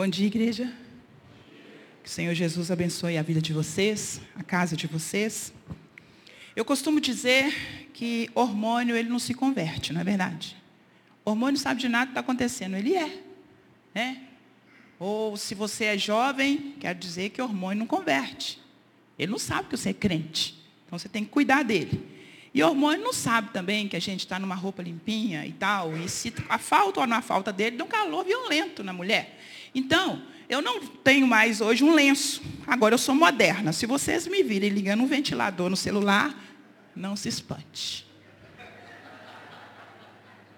Bom dia, igreja. Que o Senhor Jesus abençoe a vida de vocês, a casa de vocês. Eu costumo dizer que hormônio ele não se converte, não é verdade? Hormônio sabe de nada que está acontecendo, ele é. Né? Ou se você é jovem, quer dizer que hormônio não converte. Ele não sabe que você é crente. Então você tem que cuidar dele. E hormônio não sabe também que a gente está numa roupa limpinha e tal. E se a falta ou não a falta dele, dá um calor violento na mulher. Então, eu não tenho mais hoje um lenço. Agora eu sou moderna. Se vocês me virem ligando um ventilador no celular, não se espante.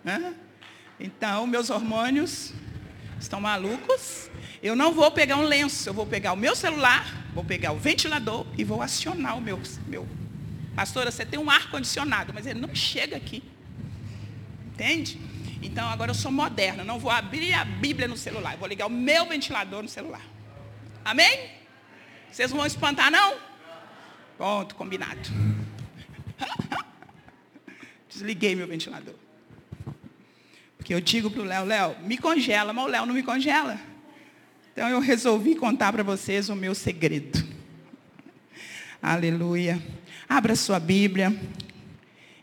Hã? Então, meus hormônios estão malucos. Eu não vou pegar um lenço, eu vou pegar o meu celular, vou pegar o ventilador e vou acionar o meu. meu. Pastora, você tem um ar-condicionado, mas ele não chega aqui. Entende? Então agora eu sou moderna, não vou abrir a Bíblia no celular, vou ligar o meu ventilador no celular. Amém? Vocês não vão espantar, não? Pronto, combinado. Desliguei meu ventilador. Porque eu digo para o Léo, Léo, me congela, mas o Léo não me congela. Então eu resolvi contar para vocês o meu segredo. Aleluia. Abra sua Bíblia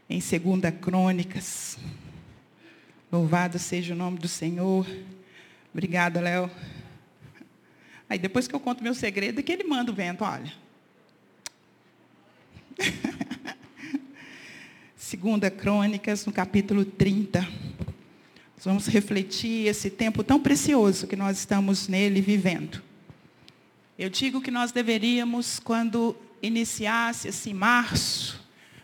em 2 Crônicas. Louvado seja o nome do Senhor. Obrigada, Léo. Aí depois que eu conto meu segredo, é que ele manda o vento, olha. Segunda Crônicas, no capítulo 30. Nós vamos refletir esse tempo tão precioso que nós estamos nele vivendo. Eu digo que nós deveríamos, quando iniciasse esse março,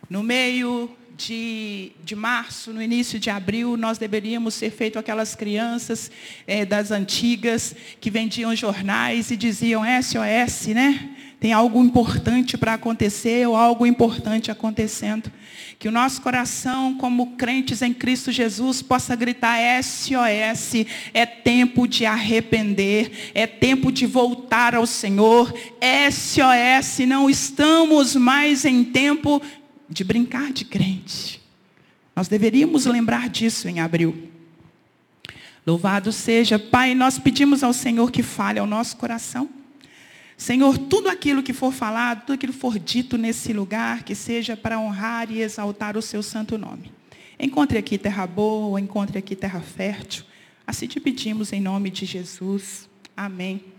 no meio de, de março, no início de abril, nós deveríamos ser feito aquelas crianças é, das antigas que vendiam jornais e diziam SOS, né? Tem algo importante para acontecer ou algo importante acontecendo. Que o nosso coração, como crentes em Cristo Jesus, possa gritar SOS. É tempo de arrepender. É tempo de voltar ao Senhor. SOS. Não estamos mais em tempo de brincar de crente. Nós deveríamos lembrar disso em abril. Louvado seja, Pai, nós pedimos ao Senhor que fale ao nosso coração. Senhor, tudo aquilo que for falado, tudo aquilo que for dito nesse lugar, que seja para honrar e exaltar o seu santo nome. Encontre aqui terra boa, encontre aqui terra fértil. Assim te pedimos em nome de Jesus. Amém.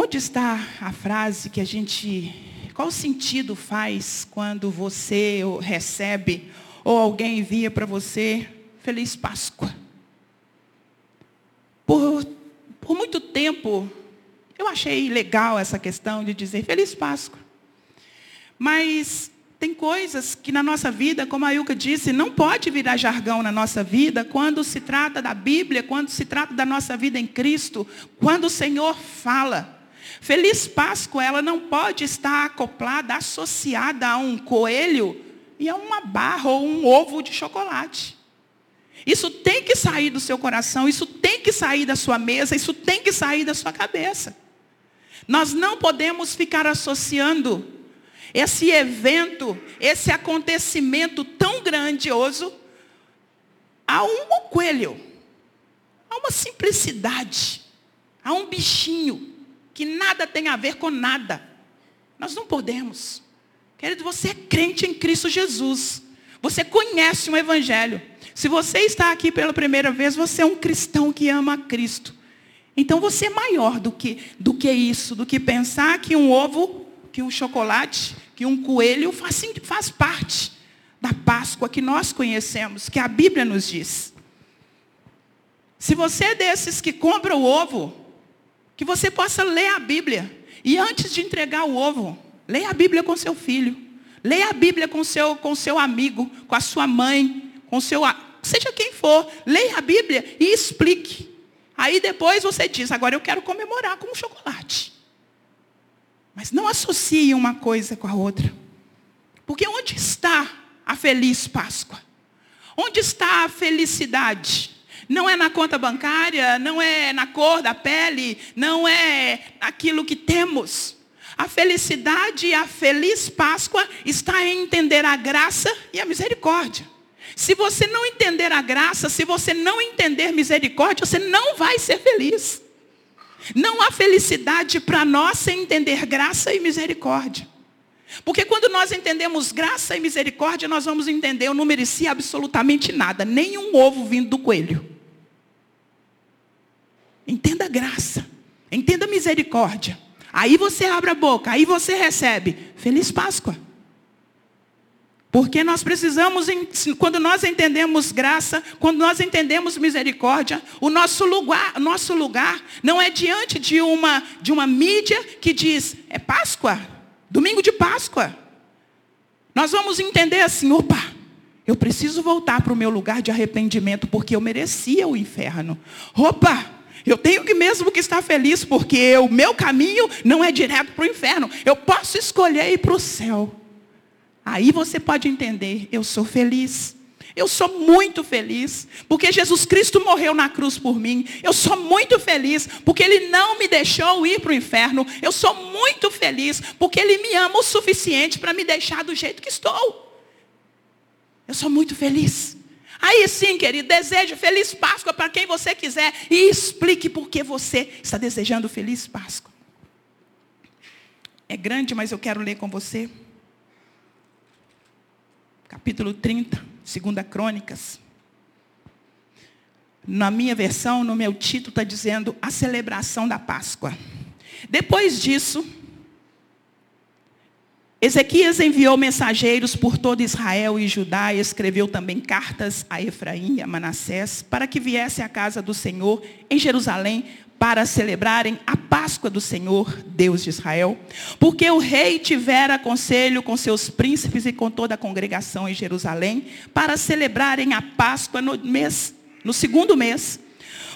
Onde está a frase que a gente. Qual sentido faz quando você recebe ou alguém envia para você Feliz Páscoa? Por, por muito tempo, eu achei legal essa questão de dizer Feliz Páscoa. Mas tem coisas que na nossa vida, como a Ilka disse, não pode virar jargão na nossa vida quando se trata da Bíblia, quando se trata da nossa vida em Cristo, quando o Senhor fala. Feliz Páscoa, ela não pode estar acoplada, associada a um coelho e a uma barra ou um ovo de chocolate. Isso tem que sair do seu coração, isso tem que sair da sua mesa, isso tem que sair da sua cabeça. Nós não podemos ficar associando esse evento, esse acontecimento tão grandioso a um coelho, a uma simplicidade, a um bichinho que nada tem a ver com nada. Nós não podemos. Querido, você é crente em Cristo Jesus. Você conhece o Evangelho. Se você está aqui pela primeira vez, você é um cristão que ama a Cristo. Então você é maior do que, do que isso, do que pensar que um ovo, que um chocolate, que um coelho faz, faz parte da Páscoa que nós conhecemos, que a Bíblia nos diz. Se você é desses que compra o ovo, que você possa ler a Bíblia. E antes de entregar o ovo, leia a Bíblia com seu filho. Leia a Bíblia com seu, com seu amigo, com a sua mãe, com seu. Seja quem for. Leia a Bíblia e explique. Aí depois você diz, agora eu quero comemorar com um chocolate. Mas não associe uma coisa com a outra. Porque onde está a feliz Páscoa? Onde está a felicidade? Não é na conta bancária, não é na cor da pele, não é aquilo que temos. A felicidade e a feliz Páscoa está em entender a graça e a misericórdia. Se você não entender a graça, se você não entender misericórdia, você não vai ser feliz. Não há felicidade para nós sem entender graça e misericórdia. Porque quando nós entendemos graça e misericórdia, nós vamos entender, eu não merecia absolutamente nada, nem um ovo vindo do coelho. Entenda graça, entenda misericórdia. Aí você abre a boca, aí você recebe. Feliz Páscoa. Porque nós precisamos, quando nós entendemos graça, quando nós entendemos misericórdia, o nosso lugar, nosso lugar não é diante de uma, de uma mídia que diz, é Páscoa, domingo de Páscoa. Nós vamos entender assim, opa, eu preciso voltar para o meu lugar de arrependimento, porque eu merecia o inferno. Opa, eu tenho que mesmo que estar feliz, porque o meu caminho não é direto para o inferno. Eu posso escolher ir para o céu. Aí você pode entender, eu sou feliz. Eu sou muito feliz, porque Jesus Cristo morreu na cruz por mim. Eu sou muito feliz, porque Ele não me deixou ir para o inferno. Eu sou muito feliz, porque Ele me ama o suficiente para me deixar do jeito que estou. Eu sou muito feliz. Aí sim, querido, desejo feliz Páscoa para quem você quiser e explique por que você está desejando feliz Páscoa. É grande, mas eu quero ler com você capítulo 30, segunda Crônicas. Na minha versão, no meu título, está dizendo a celebração da Páscoa. Depois disso, Ezequias enviou mensageiros por todo Israel e Judá e escreveu também cartas a Efraim e a Manassés para que viesse à casa do Senhor em Jerusalém para celebrarem a Páscoa do Senhor, Deus de Israel, porque o rei tivera conselho com seus príncipes e com toda a congregação em Jerusalém para celebrarem a Páscoa no mês, no segundo mês,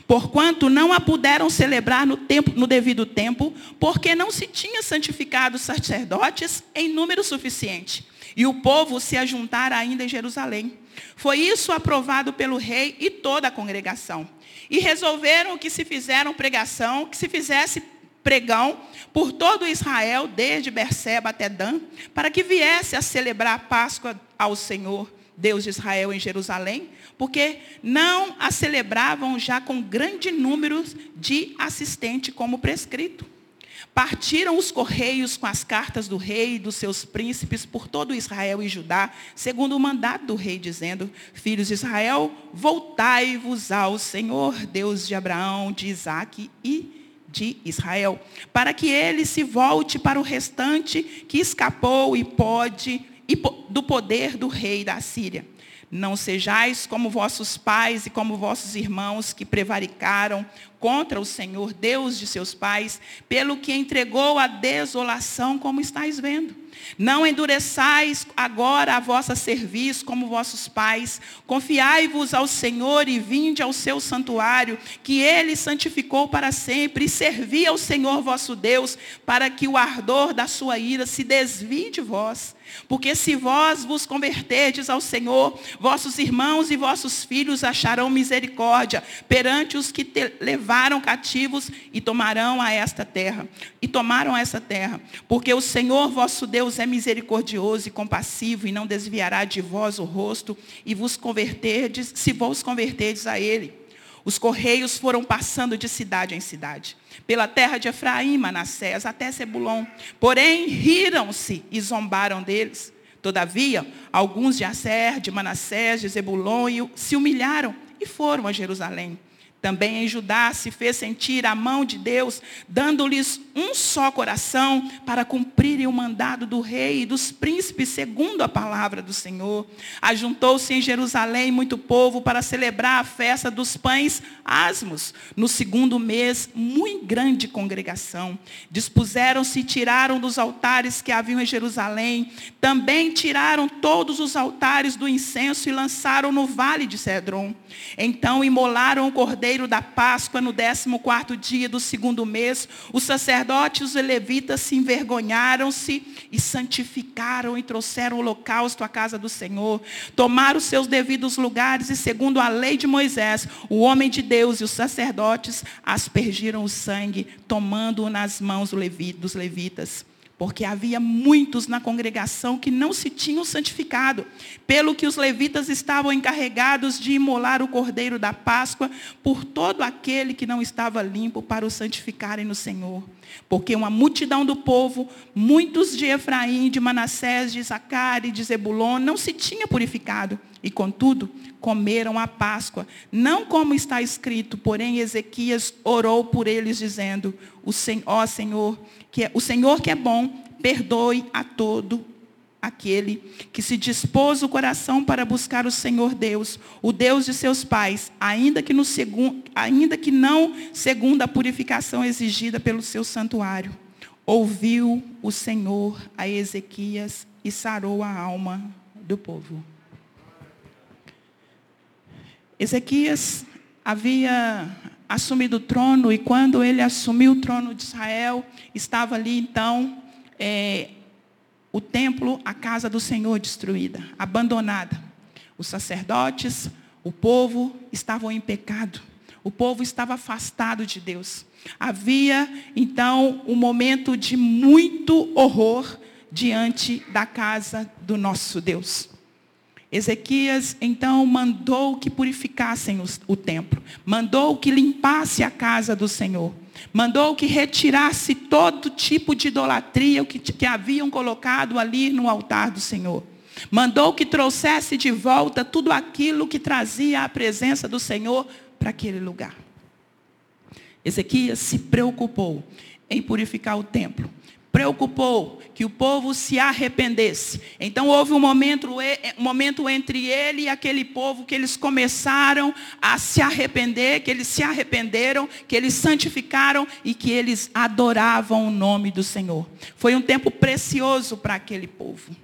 porquanto não a puderam celebrar no, tempo, no devido tempo, porque não se tinha santificado os sacerdotes em número suficiente, e o povo se ajuntara ainda em Jerusalém. Foi isso aprovado pelo rei e toda a congregação. E resolveram que se fizeram pregação, que se fizesse pregão por todo Israel, desde Berseba até Dan, para que viesse a celebrar a Páscoa ao Senhor, Deus de Israel, em Jerusalém, porque não a celebravam já com grande número de assistentes como prescrito. Partiram os correios com as cartas do rei e dos seus príncipes por todo Israel e Judá, segundo o mandato do rei, dizendo: Filhos de Israel, voltai-vos ao Senhor, Deus de Abraão, de Isaque e de Israel, para que ele se volte para o restante que escapou e pode e do poder do rei da Síria. Não sejais como vossos pais e como vossos irmãos que prevaricaram contra o Senhor, Deus de seus pais, pelo que entregou a desolação, como estáis vendo. Não endureçais agora a vossa serviço como vossos pais. Confiai-vos ao Senhor e vinde ao seu santuário, que ele santificou para sempre, e servi ao Senhor vosso Deus, para que o ardor da sua ira se desvie de vós. Porque se vós vos converterdes ao Senhor, vossos irmãos e vossos filhos acharão misericórdia perante os que te levaram cativos e tomarão a esta terra. E tomaram essa terra. Porque o Senhor vosso Deus é misericordioso e compassivo e não desviará de vós o rosto e vos converterdes, se vos converterdes a ele. Os correios foram passando de cidade em cidade, pela terra de Efraim, Manassés, até Sebulon. Porém, riram-se e zombaram deles. Todavia, alguns de Asser, de Manassés, de Zebulon, se humilharam e foram a Jerusalém. Também em Judá se fez sentir a mão de Deus, dando-lhes um só coração para cumprirem o mandado do rei e dos príncipes, segundo a palavra do Senhor. Ajuntou-se em Jerusalém muito povo para celebrar a festa dos pães asmos. No segundo mês, muito grande congregação. Dispuseram-se e tiraram dos altares que haviam em Jerusalém. Também tiraram todos os altares do incenso e lançaram no vale de Cedron. Então imolaram o cordeiro cordeiro da Páscoa, no 14 dia do segundo mês, os sacerdotes e os levitas se envergonharam-se e santificaram e trouxeram o holocausto à casa do Senhor. Tomaram os seus devidos lugares e, segundo a lei de Moisés, o homem de Deus e os sacerdotes aspergiram o sangue, tomando-o nas mãos dos levitas. Porque havia muitos na congregação que não se tinham santificado, pelo que os levitas estavam encarregados de imolar o cordeiro da Páscoa por todo aquele que não estava limpo para o santificarem no Senhor. Porque uma multidão do povo, muitos de Efraim, de Manassés, de Issacar e de Zebulon, não se tinha purificado. E, contudo, comeram a Páscoa, não como está escrito, porém Ezequias orou por eles, dizendo, ó Senhor, que é, o Senhor que é bom, perdoe a todo aquele que se dispôs o coração para buscar o Senhor Deus, o Deus de seus pais, ainda que, no segun, ainda que não segundo a purificação exigida pelo seu santuário. Ouviu o Senhor a Ezequias e sarou a alma do povo. Ezequias havia assumido o trono, e quando ele assumiu o trono de Israel, estava ali então é, o templo, a casa do Senhor destruída, abandonada. Os sacerdotes, o povo estavam em pecado. O povo estava afastado de Deus. Havia, então, um momento de muito horror diante da casa do nosso Deus. Ezequias então mandou que purificassem o, templo, mandou que limpasse a casa do Senhor, mandou que retirasse todo tipo de idolatria que, que haviam colocado ali no altar do Senhor. Mandou que trouxesse de volta tudo aquilo que trazia a presença do Senhor para aquele lugar. Ezequias se preocupou em purificar o templo preocupou que o povo se arrependesse. Então houve um momento, um momento entre ele e aquele povo que eles começaram a se arrepender, que eles se arrependeram, que eles santificaram e que eles adoravam o nome do Senhor. Foi um tempo precioso para aquele povo.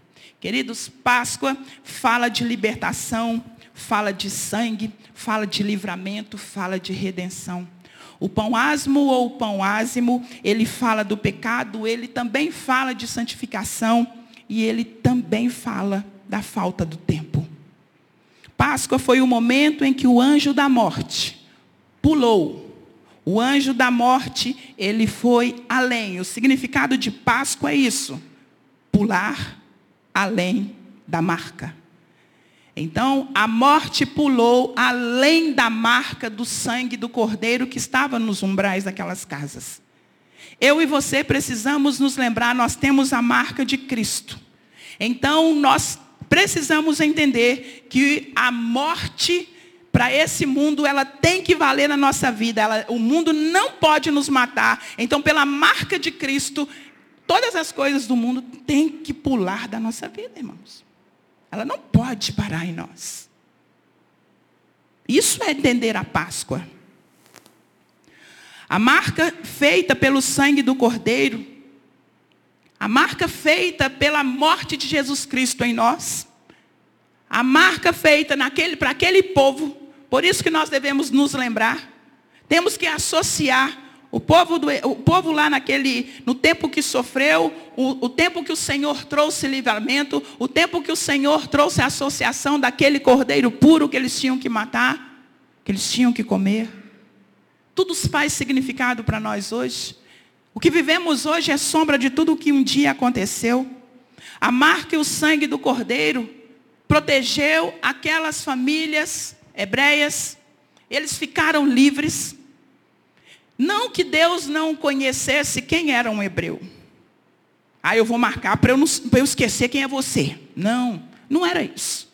Queridos, Páscoa fala de libertação, fala de sangue, fala de livramento, fala de redenção. O pão asmo ou o pão ázimo, ele fala do pecado, ele também fala de santificação e ele também fala da falta do tempo. Páscoa foi o momento em que o anjo da morte pulou. O anjo da morte, ele foi além. O significado de Páscoa é isso: pular além da marca. Então, a morte pulou além da marca do sangue do cordeiro que estava nos umbrais daquelas casas. Eu e você precisamos nos lembrar, nós temos a marca de Cristo. Então, nós precisamos entender que a morte para esse mundo, ela tem que valer na nossa vida. Ela, o mundo não pode nos matar. Então, pela marca de Cristo, todas as coisas do mundo têm que pular da nossa vida, irmãos. Ela não pode parar em nós. Isso é entender a Páscoa. A marca feita pelo sangue do Cordeiro, a marca feita pela morte de Jesus Cristo em nós, a marca feita naquele, para aquele povo, por isso que nós devemos nos lembrar, temos que associar o povo, do, o povo lá naquele, no tempo que sofreu, o, o, tempo que o Senhor trouxe livramento, o tempo que o Senhor trouxe a associação daquele cordeiro puro que eles tinham que matar, que eles tinham que comer. Tudo faz significado para nós hoje. O que vivemos hoje é sombra de tudo o que um dia aconteceu. A marca e o sangue do cordeiro protegeu aquelas famílias hebreias. Eles ficaram livres. Não que Deus não conhecesse quem era um hebreu. Ah, eu vou marcar para eu, eu esquecer quem é você. Não, não era isso.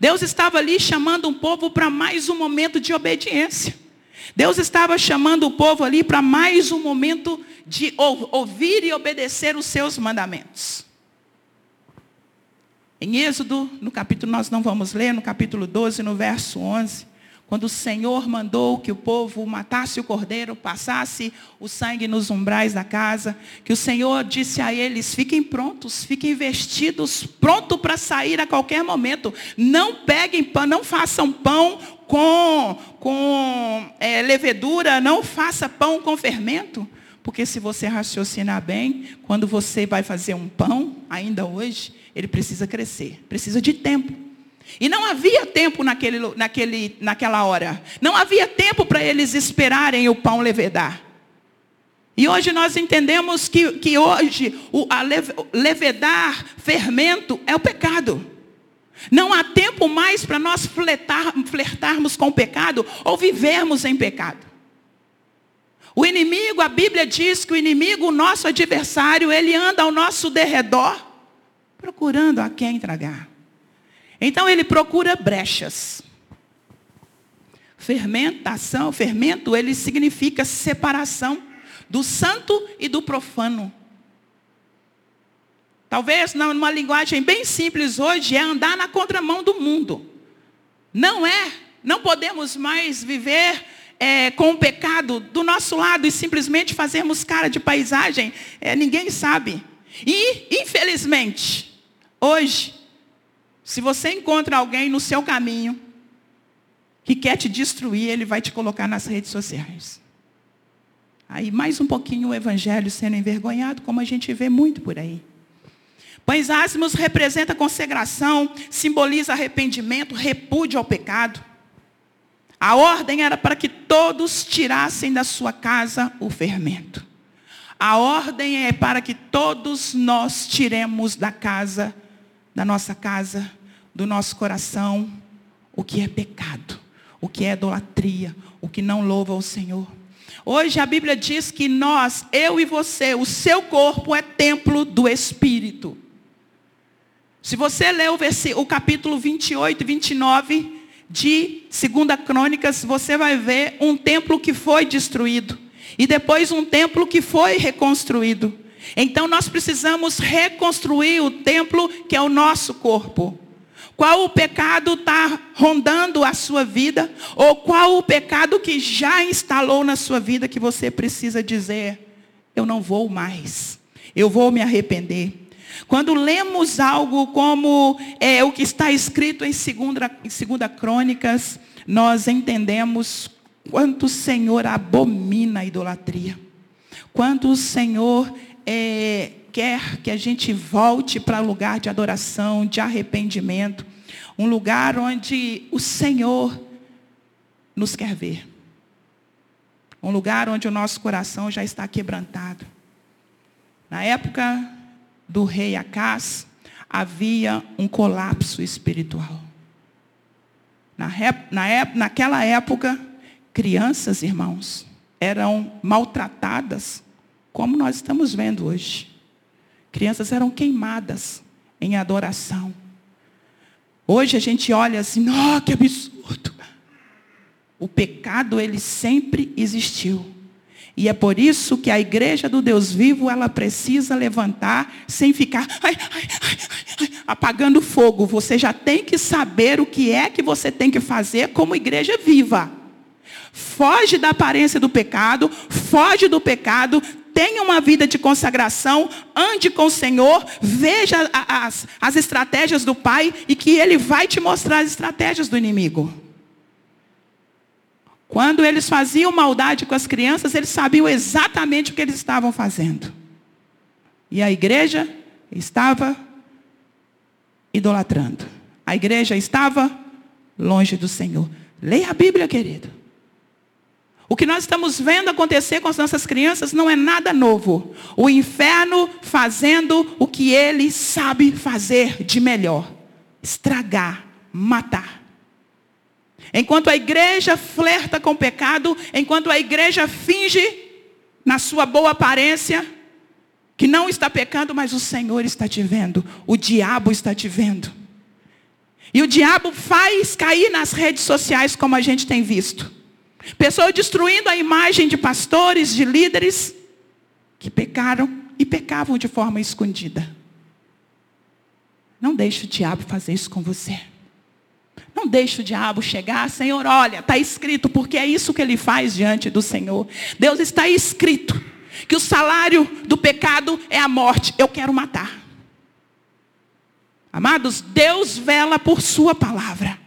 Deus estava ali chamando um povo para mais um momento de obediência. Deus estava chamando o povo ali para mais um momento de ouvir e obedecer os seus mandamentos. Em Êxodo, no capítulo, nós não vamos ler, no capítulo 12, no verso 11, quando o Senhor mandou que o povo matasse o cordeiro, passasse o sangue nos umbrais da casa, que o Senhor disse a eles: fiquem prontos, fiquem vestidos, pronto para sair a qualquer momento. Não peguem pão, não façam pão com, com é, levedura, não faça pão com fermento. Porque se você raciocinar bem, quando você vai fazer um pão, ainda hoje, ele precisa crescer, precisa de tempo. E não havia tempo naquele, naquele, naquela hora. Não havia tempo para eles esperarem o pão levedar. E hoje nós entendemos que, que hoje o a levedar, fermento, é o pecado. Não há tempo mais para nós flertar, flertarmos com o pecado ou vivermos em pecado. O inimigo, a Bíblia diz que o inimigo, o nosso adversário, ele anda ao nosso derredor, procurando a quem tragar. Então ele procura brechas. Fermentação, fermento, ele significa separação do santo e do profano. Talvez numa linguagem bem simples hoje é andar na contramão do mundo. Não é, não podemos mais viver é, com o pecado do nosso lado e simplesmente fazermos cara de paisagem. É, ninguém sabe. E, infelizmente, hoje, se você encontra alguém no seu caminho que quer te destruir, ele vai te colocar nas redes sociais. Aí mais um pouquinho o evangelho sendo envergonhado, como a gente vê muito por aí. Pães ázimos representa consagração, simboliza arrependimento, repúdio ao pecado. A ordem era para que todos tirassem da sua casa o fermento. A ordem é para que todos nós tiremos da casa, da nossa casa, do nosso coração, o que é pecado, o que é idolatria, o que não louva o Senhor. Hoje a Bíblia diz que nós, eu e você, o seu corpo é templo do Espírito. Se você ler o, o capítulo 28 e 29 de 2 Crônicas, você vai ver um templo que foi destruído. E depois um templo que foi reconstruído. Então nós precisamos reconstruir o templo que é o nosso corpo. Qual o pecado está rondando a sua vida? Ou qual o pecado que já instalou na sua vida que você precisa dizer: eu não vou mais, eu vou me arrepender. Quando lemos algo como é, o que está escrito em 2 em segunda Crônicas, nós entendemos quanto o Senhor abomina a idolatria. Quanto o Senhor é, quer que a gente volte para lugar de adoração, de arrependimento. Um lugar onde o Senhor nos quer ver. Um lugar onde o nosso coração já está quebrantado. Na época do rei Acás, havia um colapso espiritual. Na, na, naquela época, crianças, irmãos, eram maltratadas, como nós estamos vendo hoje. Crianças eram queimadas em adoração. Hoje a gente olha assim, oh, que absurdo. O pecado, ele sempre existiu. E é por isso que a igreja do Deus vivo, ela precisa levantar sem ficar ai, ai, ai, apagando fogo. Você já tem que saber o que é que você tem que fazer como igreja viva. Foge da aparência do pecado, foge do pecado, tenha uma vida de consagração, ande com o Senhor, veja as, as estratégias do Pai e que Ele vai te mostrar as estratégias do inimigo. Quando eles faziam maldade com as crianças, eles sabiam exatamente o que eles estavam fazendo. E a igreja estava idolatrando. A igreja estava longe do Senhor. Leia a Bíblia, querido. O que nós estamos vendo acontecer com as nossas crianças não é nada novo. O inferno fazendo o que ele sabe fazer de melhor: estragar, matar. Enquanto a igreja flerta com o pecado, enquanto a igreja finge na sua boa aparência que não está pecando, mas o Senhor está te vendo, o diabo está te vendo. E o diabo faz cair nas redes sociais como a gente tem visto. Pessoas destruindo a imagem de pastores, de líderes que pecaram e pecavam de forma escondida. Não deixe o diabo fazer isso com você. Não deixe o diabo chegar, Senhor, olha, está escrito, porque é isso que ele faz diante do Senhor. Deus está escrito que o salário do pecado é a morte. Eu quero matar. Amados, Deus vela por sua palavra.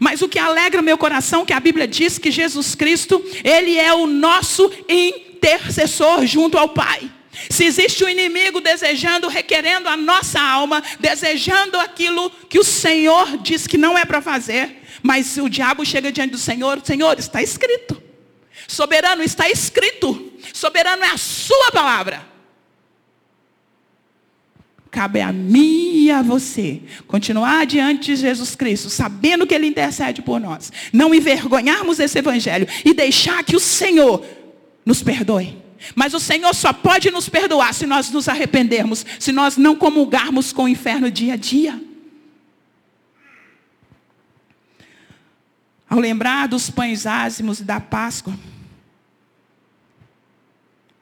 Mas o que alegra meu coração é que a Bíblia diz que Jesus Cristo, ele é o nosso intercessor junto ao Pai. Se existe um inimigo desejando, requerendo a nossa alma, desejando aquilo que o Senhor diz que não é para fazer, mas o diabo chega diante do Senhor, Senhor, está escrito. Soberano, está escrito. soberano é a sua palavra. Cabe a mim e a você continuar diante de Jesus Cristo, sabendo que Ele intercede por nós. Não envergonharmos esse Evangelho e deixar que o Senhor nos perdoe. Mas o Senhor só pode nos perdoar se nós nos arrependermos, se nós não comulgarmos com o inferno dia a dia. Ao lembrar dos pães ázimos e da Páscoa,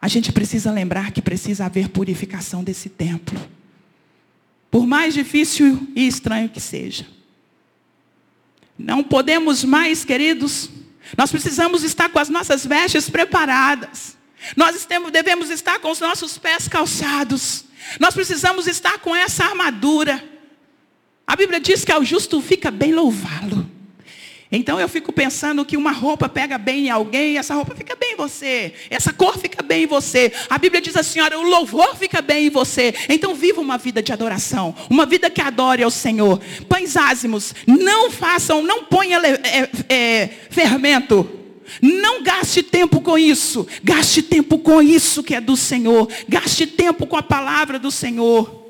a gente precisa lembrar que precisa haver purificação desse templo. Mais difícil e estranho que seja. Não podemos mais, queridos, nós precisamos estar com as nossas vestes preparadas. Nós devemos estar com os nossos pés calçados. Nós precisamos estar com essa armadura. A Bíblia diz que ao justo fica bem louvá-lo. Então eu fico pensando que uma roupa pega bem em alguém, essa roupa fica bem em você, essa cor fica bem em você. A Bíblia diz assim: olha, o louvor fica bem em você. Então viva uma vida de adoração, uma vida que adore ao Senhor. Pães ázimos, não façam, não ponha é, é, fermento. Não gaste tempo com isso. Gaste tempo com isso que é do Senhor. Gaste tempo com a palavra do Senhor.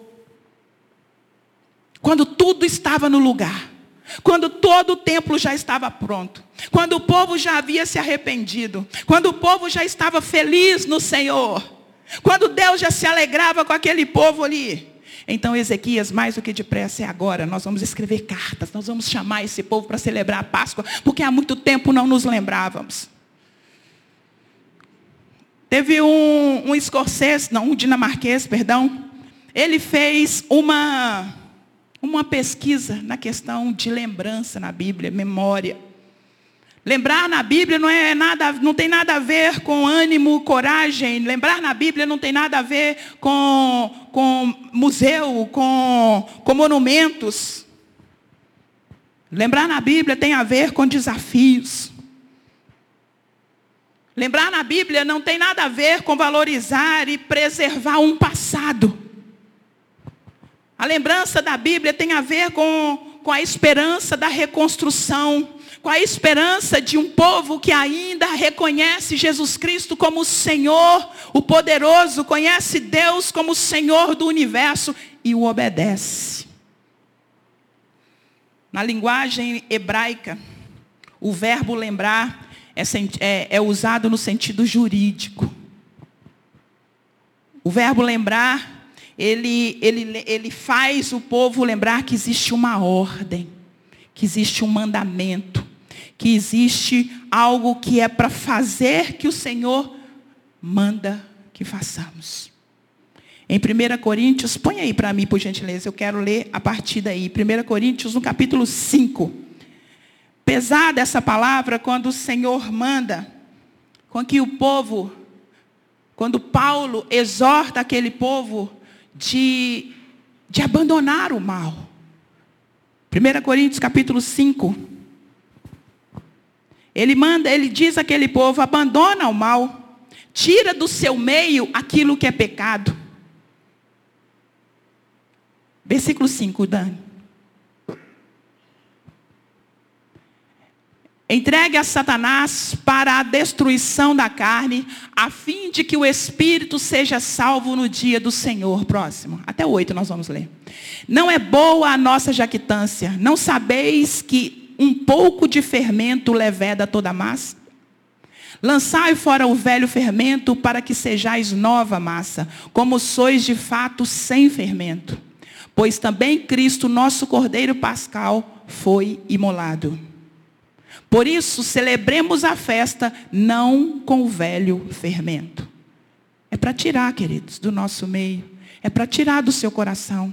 Quando tudo estava no lugar. Quando todo o templo já estava pronto. Quando o povo já havia se arrependido. Quando o povo já estava feliz no Senhor. Quando Deus já se alegrava com aquele povo ali. Então, Ezequias, mais do que depressa é agora. Nós vamos escrever cartas. Nós vamos chamar esse povo para celebrar a Páscoa. Porque há muito tempo não nos lembrávamos. Teve um, um escocês, não, um dinamarquês, perdão. Ele fez uma uma pesquisa na questão de lembrança na Bíblia, memória. Lembrar na Bíblia não, é nada, não tem nada a ver com ânimo, coragem. Lembrar na Bíblia não tem nada a ver com, com museu, com, com monumentos. Lembrar na Bíblia tem a ver com desafios. Lembrar na Bíblia não tem nada a ver com valorizar e preservar um passado. A lembrança da Bíblia tem a ver com, com a esperança da reconstrução, com a esperança de um povo que ainda reconhece Jesus Cristo como o Senhor, o poderoso, conhece Deus como o Senhor do universo e o obedece. Na linguagem hebraica, o verbo lembrar é, é, é usado no sentido jurídico. O verbo lembrar ele, ele, ele faz o povo lembrar que existe uma ordem, que existe um mandamento, que existe algo que é para fazer que o Senhor manda que façamos. Em 1 Coríntios, põe aí para mim, por gentileza, eu quero ler a partir daí. 1 Coríntios, no capítulo 5. Pesada essa palavra quando o Senhor manda com que o povo, quando Paulo exorta aquele povo de, de abandonar o mal. 1 Coríntios capítulo 5. Ele manda, ele diz àquele povo: abandona o mal, tira do seu meio aquilo que é pecado. Versículo 5, Dani. Entregue a Satanás para a destruição da carne, a fim de que o espírito seja salvo no dia do Senhor. Próximo. Até o 8 nós vamos ler. Não é boa a nossa jactância. Não sabeis que um pouco de fermento leveda toda a massa? Lançai fora o velho fermento para que sejais nova massa, como sois de fato sem fermento. Pois também Cristo, nosso Cordeiro Pascal, foi imolado. Por isso, celebremos a festa não com o velho fermento. É para tirar, queridos, do nosso meio. É para tirar do seu coração.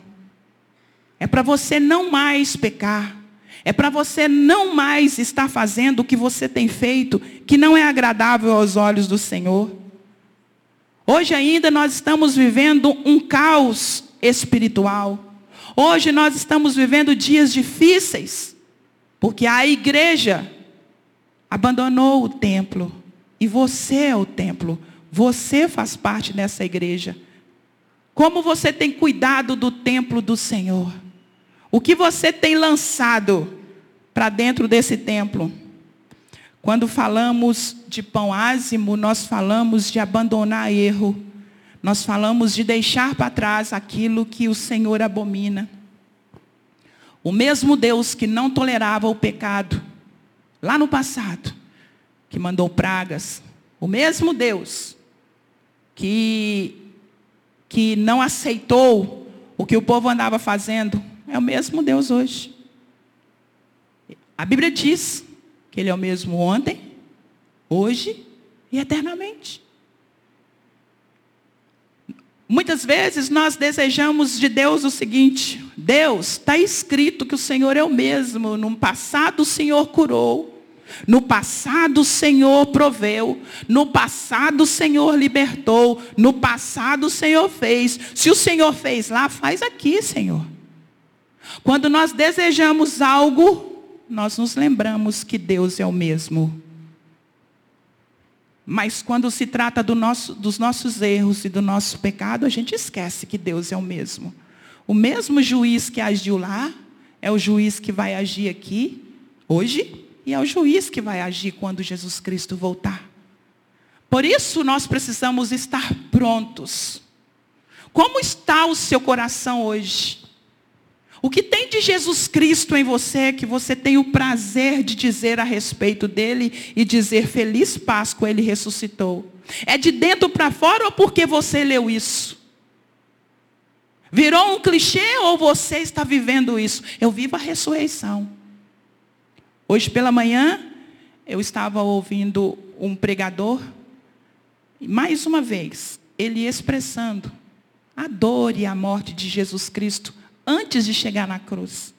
É para você não mais pecar. É para você não mais estar fazendo o que você tem feito, que não é agradável aos olhos do Senhor. Hoje ainda nós estamos vivendo um caos espiritual. Hoje nós estamos vivendo dias difíceis, porque a igreja abandonou o templo. E você é o templo. Você faz parte dessa igreja. Como você tem cuidado do templo do Senhor? O que você tem lançado para dentro desse templo? Quando falamos de pão ázimo, nós falamos de abandonar erro. Nós falamos de deixar para trás aquilo que o Senhor abomina. O mesmo Deus que não tolerava o pecado, lá no passado, que mandou pragas, o mesmo Deus que, que não aceitou o que o povo andava fazendo, é o mesmo Deus hoje. A Bíblia diz que Ele é o mesmo ontem, hoje e eternamente. Muitas vezes nós desejamos de Deus o seguinte: Deus, está escrito que o Senhor é o mesmo. No passado o Senhor curou, no passado o Senhor proveu, no passado o Senhor libertou, no passado o Senhor fez. Se o Senhor fez lá, faz aqui, Senhor. Quando nós desejamos algo, nós nos lembramos que Deus é o mesmo. Mas quando se trata do nosso, dos nossos erros e do nosso pecado, a gente esquece que Deus é o mesmo. O mesmo juiz que agiu lá é o juiz que vai agir aqui, hoje, e é o juiz que vai agir quando Jesus Cristo voltar. Por isso nós precisamos estar prontos. Como está o seu coração hoje? O que tem de Jesus Cristo em você que você tem o prazer de dizer a respeito dele e dizer feliz Páscoa, ele ressuscitou? É de dentro para fora ou porque você leu isso? Virou um clichê ou você está vivendo isso? Eu vivo a ressurreição. Hoje pela manhã, eu estava ouvindo um pregador, mais uma vez, ele expressando a dor e a morte de Jesus Cristo antes de chegar na cruz.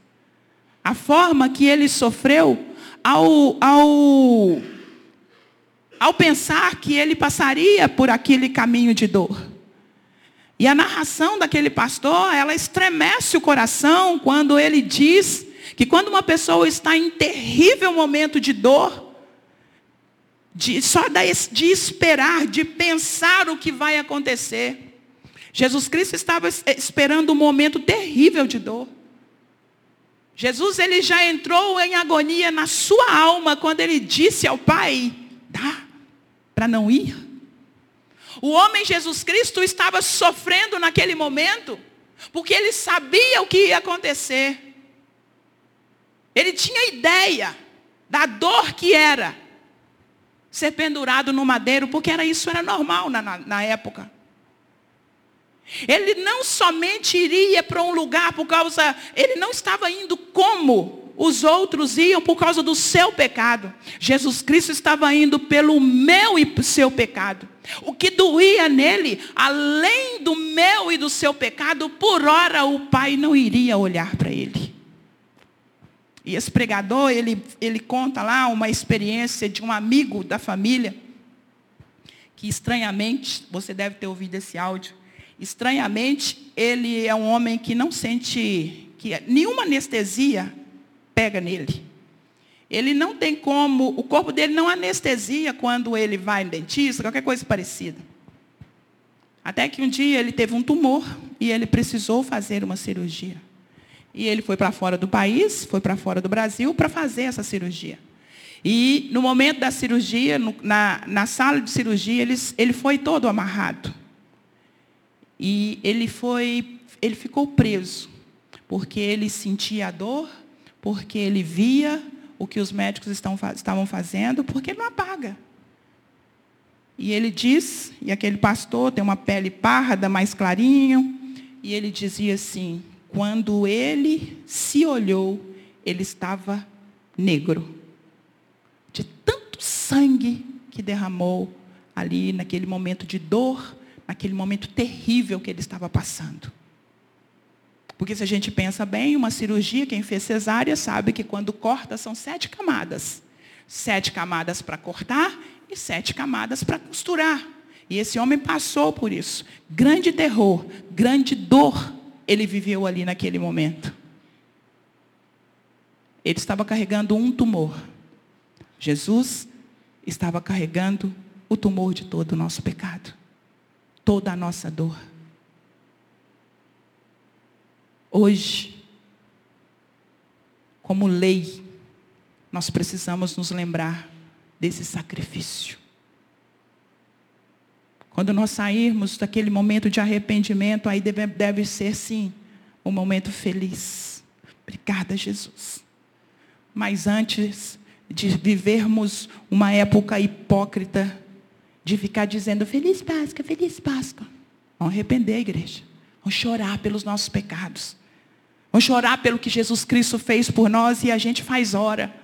A forma que ele sofreu ao, ao, ao pensar que ele passaria por aquele caminho de dor. E a narração daquele pastor, ela estremece o coração quando ele diz que quando uma pessoa está em terrível momento de dor, de, só de esperar, de pensar o que vai acontecer, Jesus Cristo estava esperando um momento terrível de dor. Jesus ele já entrou em agonia na sua alma quando ele disse ao Pai: dá para não ir. O homem Jesus Cristo estava sofrendo naquele momento, porque ele sabia o que ia acontecer. Ele tinha ideia da dor que era ser pendurado no madeiro, porque era isso era normal na, na, na época. Ele não somente iria para um lugar por causa, ele não estava indo como os outros iam por causa do seu pecado. Jesus Cristo estava indo pelo meu e seu pecado. O que doía nele, além do meu e do seu pecado, por hora o Pai não iria olhar para ele. E esse pregador, ele, ele conta lá uma experiência de um amigo da família, que estranhamente, você deve ter ouvido esse áudio, Estranhamente, ele é um homem que não sente que nenhuma anestesia pega nele. Ele não tem como, o corpo dele não anestesia quando ele vai no dentista, qualquer coisa parecida. Até que um dia ele teve um tumor e ele precisou fazer uma cirurgia. E ele foi para fora do país, foi para fora do Brasil para fazer essa cirurgia. E no momento da cirurgia, no, na, na sala de cirurgia, ele, ele foi todo amarrado. E ele foi, ele ficou preso, porque ele sentia a dor, porque ele via o que os médicos estão, estavam fazendo, porque ele não apaga. E ele diz, e aquele pastor tem uma pele parda, mais clarinho, e ele dizia assim: quando ele se olhou, ele estava negro. De tanto sangue que derramou ali naquele momento de dor, naquele momento terrível que ele estava passando. Porque se a gente pensa bem, uma cirurgia, quem fez cesárea sabe que quando corta são sete camadas. Sete camadas para cortar e sete camadas para costurar. E esse homem passou por isso. Grande terror, grande dor ele viveu ali naquele momento. Ele estava carregando um tumor. Jesus estava carregando o tumor de todo o nosso pecado toda a nossa dor. Hoje, como lei, nós precisamos nos lembrar desse sacrifício. Quando nós sairmos daquele momento de arrependimento, aí deve, deve ser sim um momento feliz. Obrigada, Jesus. Mas antes de vivermos uma época hipócrita, de ficar dizendo feliz Páscoa, feliz Páscoa. Vamos arrepender, igreja. Vamos chorar pelos nossos pecados. Vamos chorar pelo que Jesus Cristo fez por nós e a gente faz hora.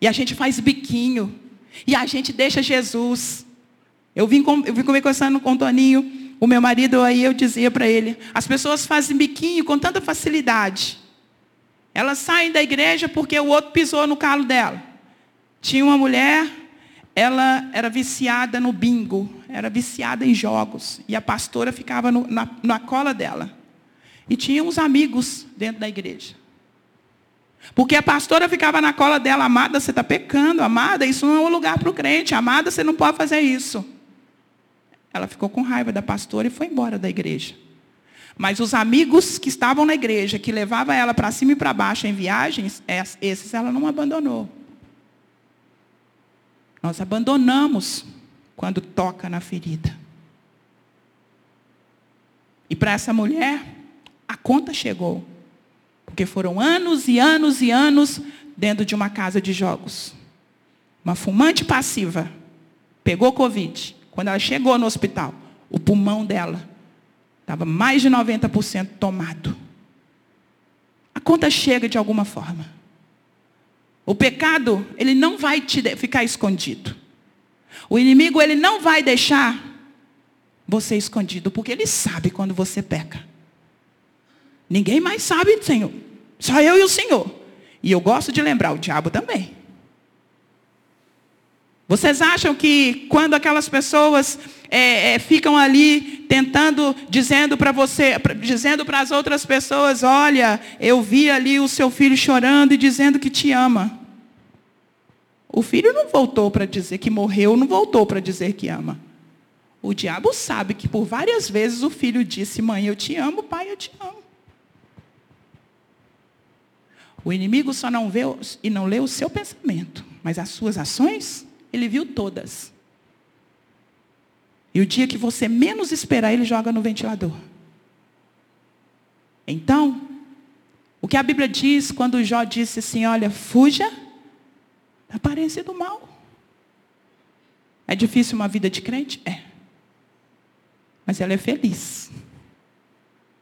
E a gente faz biquinho. E a gente deixa Jesus. Eu vim, com, eu vim conversando com o Toninho, o meu marido, aí eu dizia para ele, as pessoas fazem biquinho com tanta facilidade. Elas saem da igreja porque o outro pisou no calo dela. Tinha uma mulher, ela era viciada no bingo, era viciada em jogos. E a pastora ficava no, na, na cola dela. E tinha uns amigos dentro da igreja. Porque a pastora ficava na cola dela, amada, você está pecando, amada, isso não é um lugar para o crente, amada, você não pode fazer isso. Ela ficou com raiva da pastora e foi embora da igreja. Mas os amigos que estavam na igreja, que levavam ela para cima e para baixo em viagens, esses ela não abandonou. Nós abandonamos quando toca na ferida. E para essa mulher, a conta chegou. Porque foram anos e anos e anos dentro de uma casa de jogos. Uma fumante passiva pegou Covid. Quando ela chegou no hospital, o pulmão dela estava mais de 90% tomado. A conta chega de alguma forma. O pecado, ele não vai te ficar escondido. O inimigo, ele não vai deixar você escondido, porque ele sabe quando você peca. Ninguém mais sabe, Senhor. Só eu e o Senhor. E eu gosto de lembrar, o diabo também. Vocês acham que quando aquelas pessoas é, é, ficam ali tentando, dizendo para você, dizendo para as outras pessoas, olha, eu vi ali o seu filho chorando e dizendo que te ama. O filho não voltou para dizer que morreu, não voltou para dizer que ama. O diabo sabe que por várias vezes o filho disse, mãe, eu te amo, pai, eu te amo. O inimigo só não vê e não lê o seu pensamento, mas as suas ações ele viu todas. E o dia que você menos esperar, ele joga no ventilador. Então, o que a Bíblia diz quando Jó disse assim: olha, fuja da aparência do mal. É difícil uma vida de crente? É. Mas ela é feliz.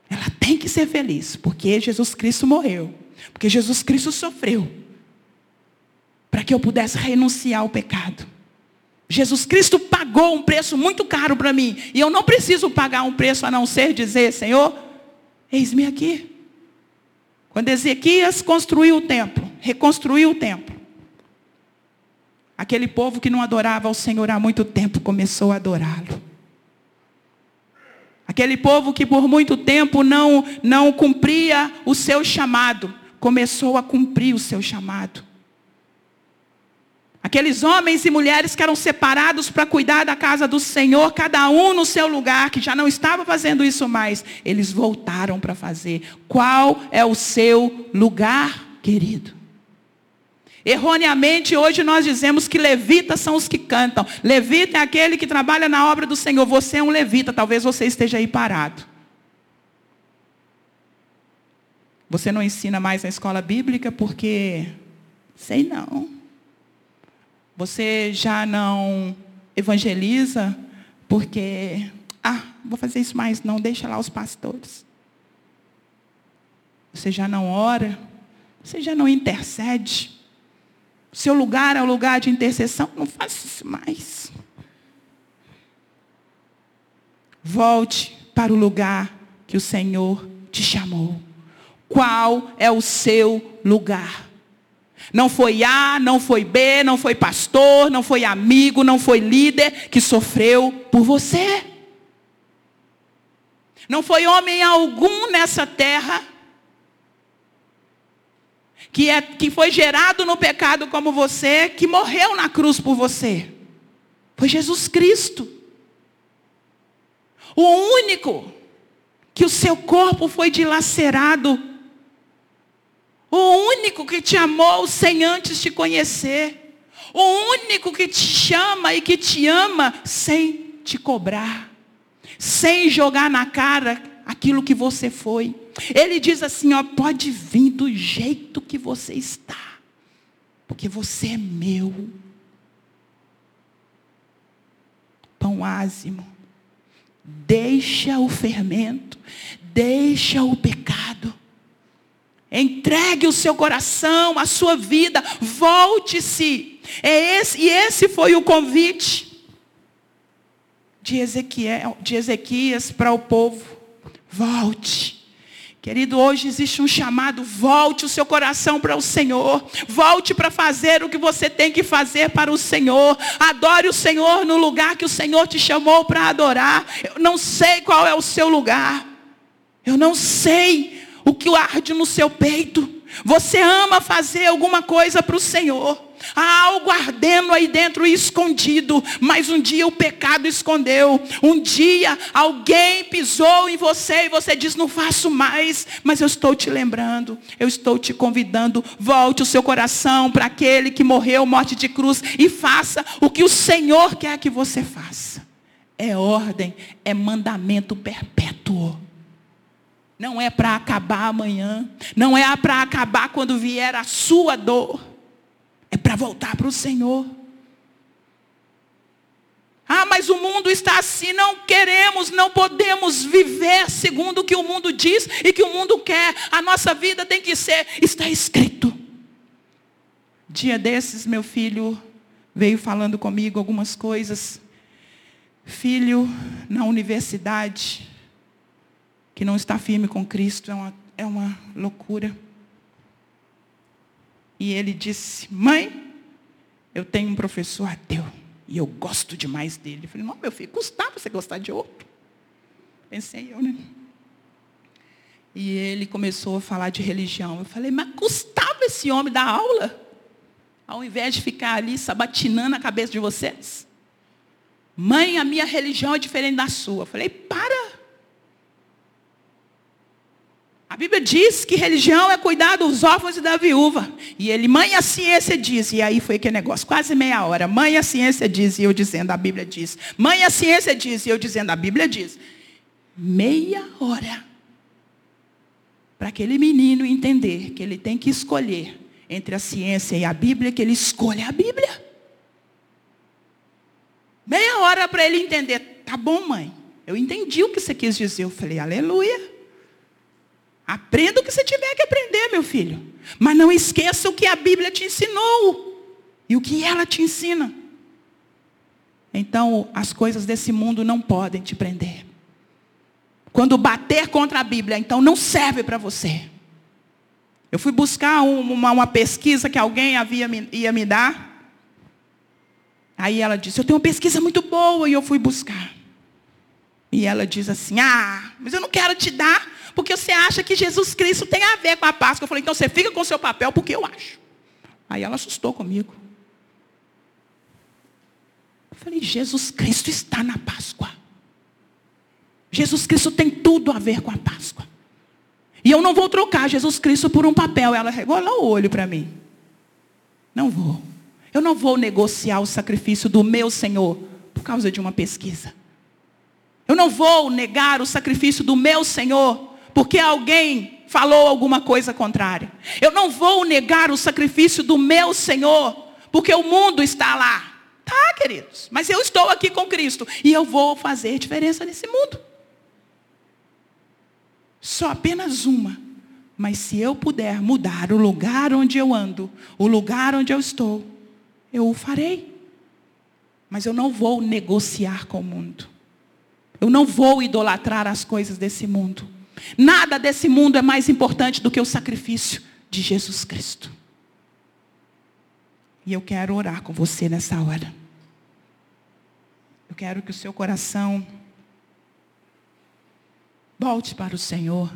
Ela tem que ser feliz, porque Jesus Cristo morreu. Porque Jesus Cristo sofreu para que eu pudesse renunciar ao pecado. Jesus Cristo pagou um preço muito caro para mim. E eu não preciso pagar um preço a não ser dizer, Senhor, eis-me aqui. Quando Ezequias construiu o templo, reconstruiu o templo, aquele povo que não adorava ao Senhor há muito tempo começou a adorá-lo. Aquele povo que por muito tempo não, não cumpria o seu chamado, começou a cumprir o seu chamado. Aqueles homens e mulheres que eram separados para cuidar da casa do Senhor, cada um no seu lugar, que já não estava fazendo isso mais, eles voltaram para fazer. Qual é o seu lugar, querido? Erroneamente, hoje nós dizemos que levitas são os que cantam. Levita é aquele que trabalha na obra do Senhor. Você é um levita, talvez você esteja aí parado. Você não ensina mais na escola bíblica porque, sei não. Você já não evangeliza porque, ah, vou fazer isso mais, não, deixa lá os pastores. Você já não ora, você já não intercede. Seu lugar é o lugar de intercessão, não faça isso mais. Volte para o lugar que o Senhor te chamou. Qual é o seu lugar? Não foi A, não foi B, não foi pastor, não foi amigo, não foi líder que sofreu por você. Não foi homem algum nessa terra que, é, que foi gerado no pecado como você, que morreu na cruz por você. Foi Jesus Cristo. O único que o seu corpo foi dilacerado o único que te amou sem antes te conhecer. O único que te chama e que te ama sem te cobrar, sem jogar na cara aquilo que você foi. Ele diz assim, ó, pode vir do jeito que você está, porque você é meu. Pão ázimo. Deixa o fermento, deixa o pecado. Entregue o seu coração, a sua vida, volte-se. É esse, e esse foi o convite de, Ezequiel, de Ezequias para o povo. Volte. Querido, hoje existe um chamado, volte o seu coração para o Senhor. Volte para fazer o que você tem que fazer para o Senhor. Adore o Senhor no lugar que o Senhor te chamou para adorar. Eu não sei qual é o seu lugar. Eu não sei o que arde no seu peito. Você ama fazer alguma coisa para o Senhor. Há algo ardendo aí dentro escondido, mas um dia o pecado escondeu. Um dia alguém pisou em você e você diz: Não faço mais, mas eu estou te lembrando, eu estou te convidando. Volte o seu coração para aquele que morreu morte de cruz e faça o que o Senhor quer que você faça. É ordem, é mandamento perpétuo. Não é para acabar amanhã. Não é para acabar quando vier a sua dor. É para voltar para o Senhor. Ah, mas o mundo está assim, não queremos, não podemos viver segundo o que o mundo diz e que o mundo quer. A nossa vida tem que ser, está escrito. Dia desses, meu filho veio falando comigo algumas coisas. Filho, na universidade, que não está firme com Cristo, é uma, é uma loucura. E ele disse: Mãe, eu tenho um professor ateu. E eu gosto demais dele. Eu falei: Não, meu filho, custava você gostar de outro. Pensei eu, né? E ele começou a falar de religião. Eu falei: Mas custava esse homem dar aula? Ao invés de ficar ali sabatinando a cabeça de vocês? Mãe, a minha religião é diferente da sua. Eu falei: Para. A Bíblia diz que religião é cuidar dos órfãos e da viúva. E ele, mãe, a ciência diz. E aí foi aquele negócio, quase meia hora. Mãe, a ciência diz. E eu dizendo, a Bíblia diz. Mãe, a ciência diz. E eu dizendo, a Bíblia diz. Meia hora. Para aquele menino entender que ele tem que escolher entre a ciência e a Bíblia, que ele escolhe a Bíblia. Meia hora para ele entender. Tá bom, mãe. Eu entendi o que você quis dizer. Eu falei, aleluia. Aprenda o que você tiver que aprender, meu filho. Mas não esqueça o que a Bíblia te ensinou e o que ela te ensina. Então, as coisas desse mundo não podem te prender. Quando bater contra a Bíblia, então não serve para você. Eu fui buscar uma, uma, pesquisa que alguém havia, ia me dar. Aí ela disse: Eu tenho uma pesquisa muito boa e eu fui buscar. E ela diz assim: Ah, mas eu não quero te dar porque você acha que Jesus Cristo tem a ver com a Páscoa. Eu falei, então você fica com o seu papel porque eu acho. Aí ela assustou comigo. Eu falei, Jesus Cristo está na Páscoa. Jesus Cristo tem tudo a ver com a Páscoa. E eu não vou trocar Jesus Cristo por um papel. Ela regolou o olho para mim. Não vou. Eu não vou negociar o sacrifício do meu Senhor por causa de uma pesquisa. Eu não vou negar o sacrifício do meu Senhor porque alguém falou alguma coisa contrária. Eu não vou negar o sacrifício do meu Senhor, porque o mundo está lá. Tá, queridos, mas eu estou aqui com Cristo e eu vou fazer diferença nesse mundo. Só apenas uma. Mas se eu puder mudar o lugar onde eu ando, o lugar onde eu estou, eu o farei. Mas eu não vou negociar com o mundo. Eu não vou idolatrar as coisas desse mundo. Nada desse mundo é mais importante do que o sacrifício de Jesus Cristo. E eu quero orar com você nessa hora. Eu quero que o seu coração volte para o Senhor.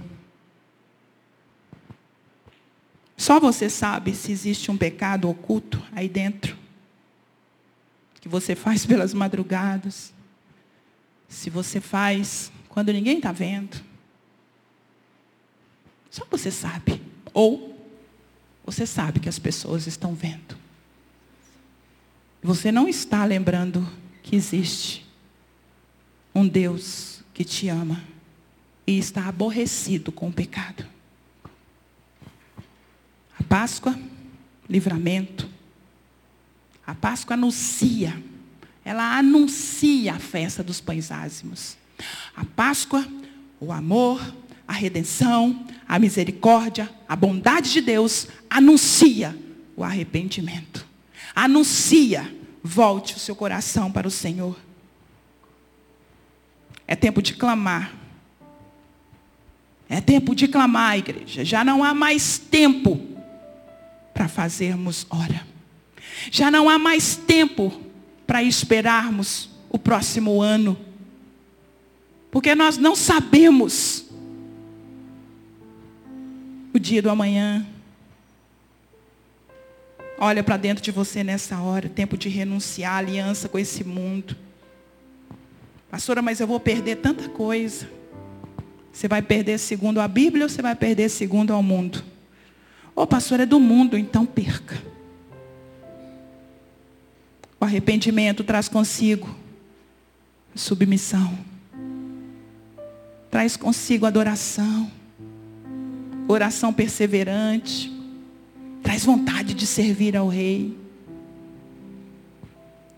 Só você sabe se existe um pecado oculto aí dentro. Que você faz pelas madrugadas. Se você faz quando ninguém está vendo. Só você sabe. Ou você sabe que as pessoas estão vendo. Você não está lembrando que existe um Deus que te ama e está aborrecido com o pecado. A Páscoa, livramento. A Páscoa anuncia, ela anuncia a festa dos pães ázimos. A Páscoa, o amor, a redenção, a misericórdia, a bondade de Deus anuncia o arrependimento. Anuncia, volte o seu coração para o Senhor. É tempo de clamar. É tempo de clamar, igreja. Já não há mais tempo para fazermos hora. Já não há mais tempo para esperarmos o próximo ano. Porque nós não sabemos dia do amanhã. Olha para dentro de você nessa hora, tempo de renunciar à aliança com esse mundo. Pastora, mas eu vou perder tanta coisa. Você vai perder segundo a Bíblia ou você vai perder segundo ao mundo? Ô oh, pastor, é do mundo, então perca. O arrependimento traz consigo submissão. Traz consigo adoração. Oração perseverante. Traz vontade de servir ao rei.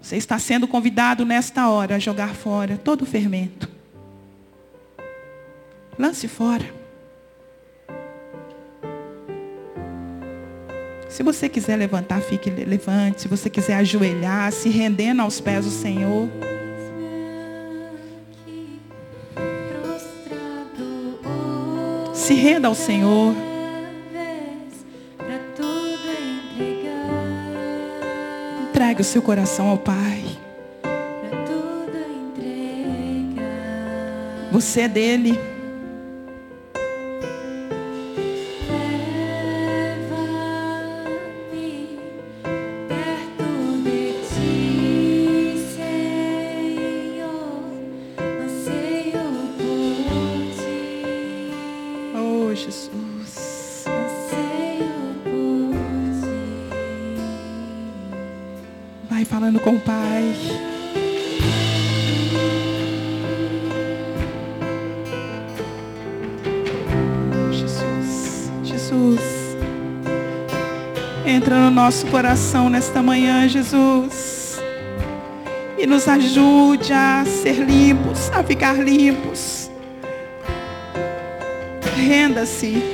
Você está sendo convidado nesta hora a jogar fora todo o fermento. Lance fora. Se você quiser levantar, fique levante. Se você quiser ajoelhar, se rendendo aos pés do Senhor. Se renda ao Senhor. Entregue o seu coração ao Pai. Você é dele. Nosso coração nesta manhã, Jesus. E nos ajude a ser limpos, a ficar limpos. Renda-se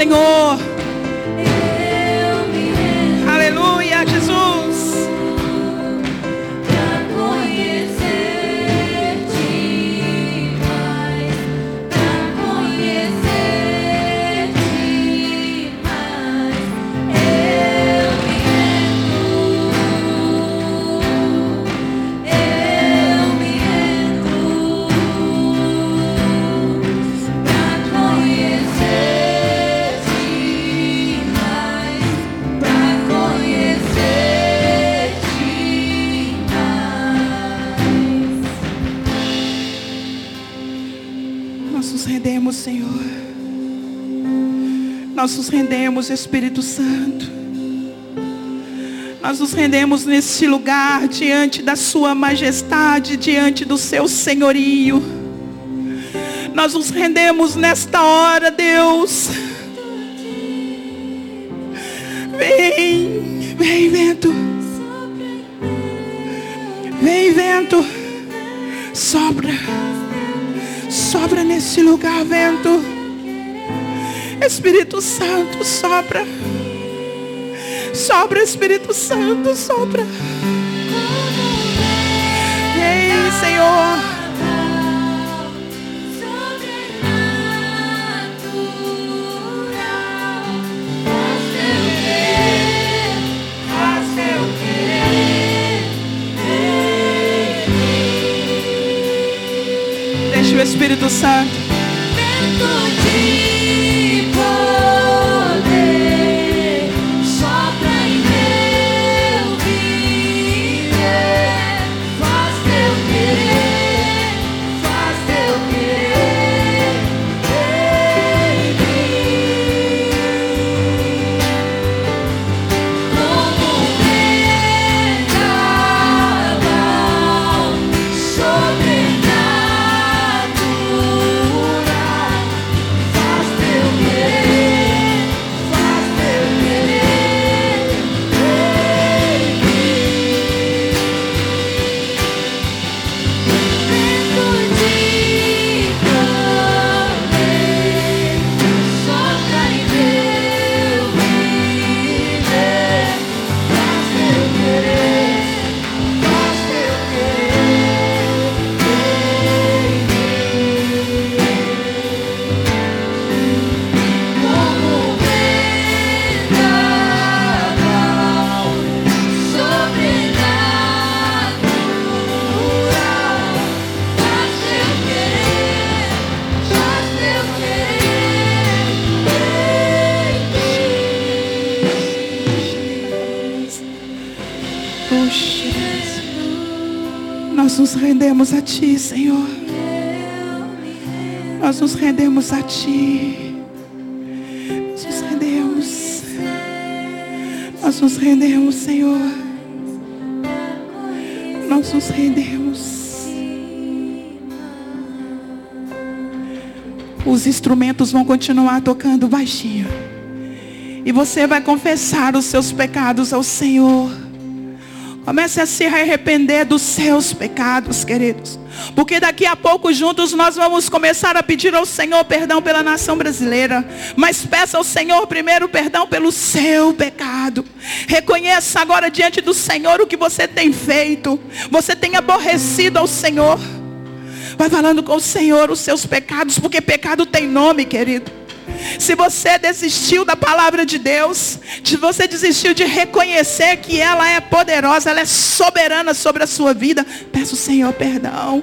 Senhor. Nós nos rendemos, Espírito Santo. Nós nos rendemos neste lugar diante da Sua majestade, diante do Seu senhorio. Nós nos rendemos nesta hora, Deus. Vem, vem, vento. Vem, vento. Sobra. Sobra nesse lugar, vento. Espírito Santo, sopra. Sopra, Espírito Santo, sopra. Ei, Senhor. Deixa o Espírito Santo. Rendemos a Ti, Senhor. Nós nos rendemos a Ti. Nós nos rendemos. Nós nos rendemos, Senhor. Nós nos rendemos. Os instrumentos vão continuar tocando baixinho. E você vai confessar os seus pecados ao Senhor. Comece a se arrepender dos seus pecados, queridos. Porque daqui a pouco juntos nós vamos começar a pedir ao Senhor perdão pela nação brasileira. Mas peça ao Senhor primeiro perdão pelo seu pecado. Reconheça agora diante do Senhor o que você tem feito. Você tem aborrecido ao Senhor. Vai falando com o Senhor os seus pecados, porque pecado tem nome, querido. Se você desistiu da palavra de Deus, se você desistiu de reconhecer que ela é poderosa, ela é soberana sobre a sua vida, peça o Senhor perdão.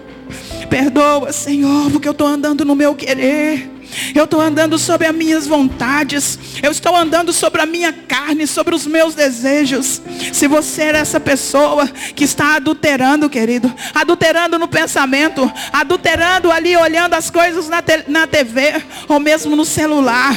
Perdoa, Senhor, porque eu estou andando no meu querer. Eu estou andando sobre as minhas vontades. Eu estou andando sobre a minha carne, sobre os meus desejos. Se você é essa pessoa que está adulterando, querido, adulterando no pensamento, adulterando ali, olhando as coisas na, te na TV, ou mesmo no celular.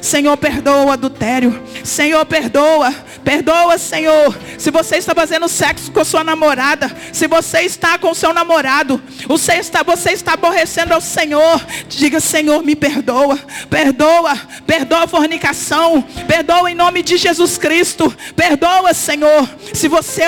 Senhor, perdoa o adultério. Senhor, perdoa. Perdoa, Senhor. Se você está fazendo sexo com sua namorada, se você está com seu namorado, você está, você está aborrecendo ao Senhor, diga, Senhor, me perdoa. Perdoa. Perdoa a fornicação. Perdoa em nome de Jesus Cristo. Perdoa, Senhor. Se você